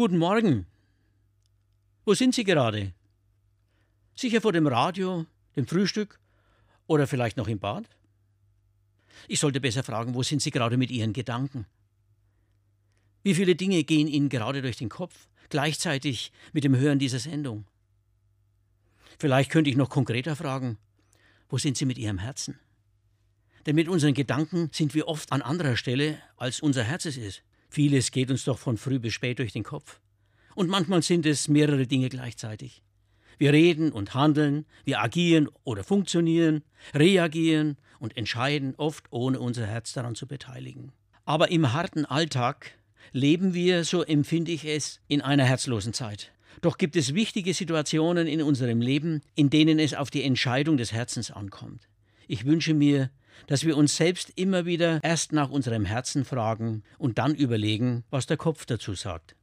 Guten Morgen. Wo sind Sie gerade? Sicher vor dem Radio, dem Frühstück oder vielleicht noch im Bad? Ich sollte besser fragen, wo sind Sie gerade mit Ihren Gedanken? Wie viele Dinge gehen Ihnen gerade durch den Kopf, gleichzeitig mit dem Hören dieser Sendung? Vielleicht könnte ich noch konkreter fragen, wo sind Sie mit Ihrem Herzen? Denn mit unseren Gedanken sind wir oft an anderer Stelle, als unser Herz es ist. Vieles geht uns doch von früh bis spät durch den Kopf. Und manchmal sind es mehrere Dinge gleichzeitig. Wir reden und handeln, wir agieren oder funktionieren, reagieren und entscheiden, oft ohne unser Herz daran zu beteiligen. Aber im harten Alltag leben wir, so empfinde ich es, in einer herzlosen Zeit. Doch gibt es wichtige Situationen in unserem Leben, in denen es auf die Entscheidung des Herzens ankommt. Ich wünsche mir, dass wir uns selbst immer wieder erst nach unserem Herzen fragen und dann überlegen, was der Kopf dazu sagt.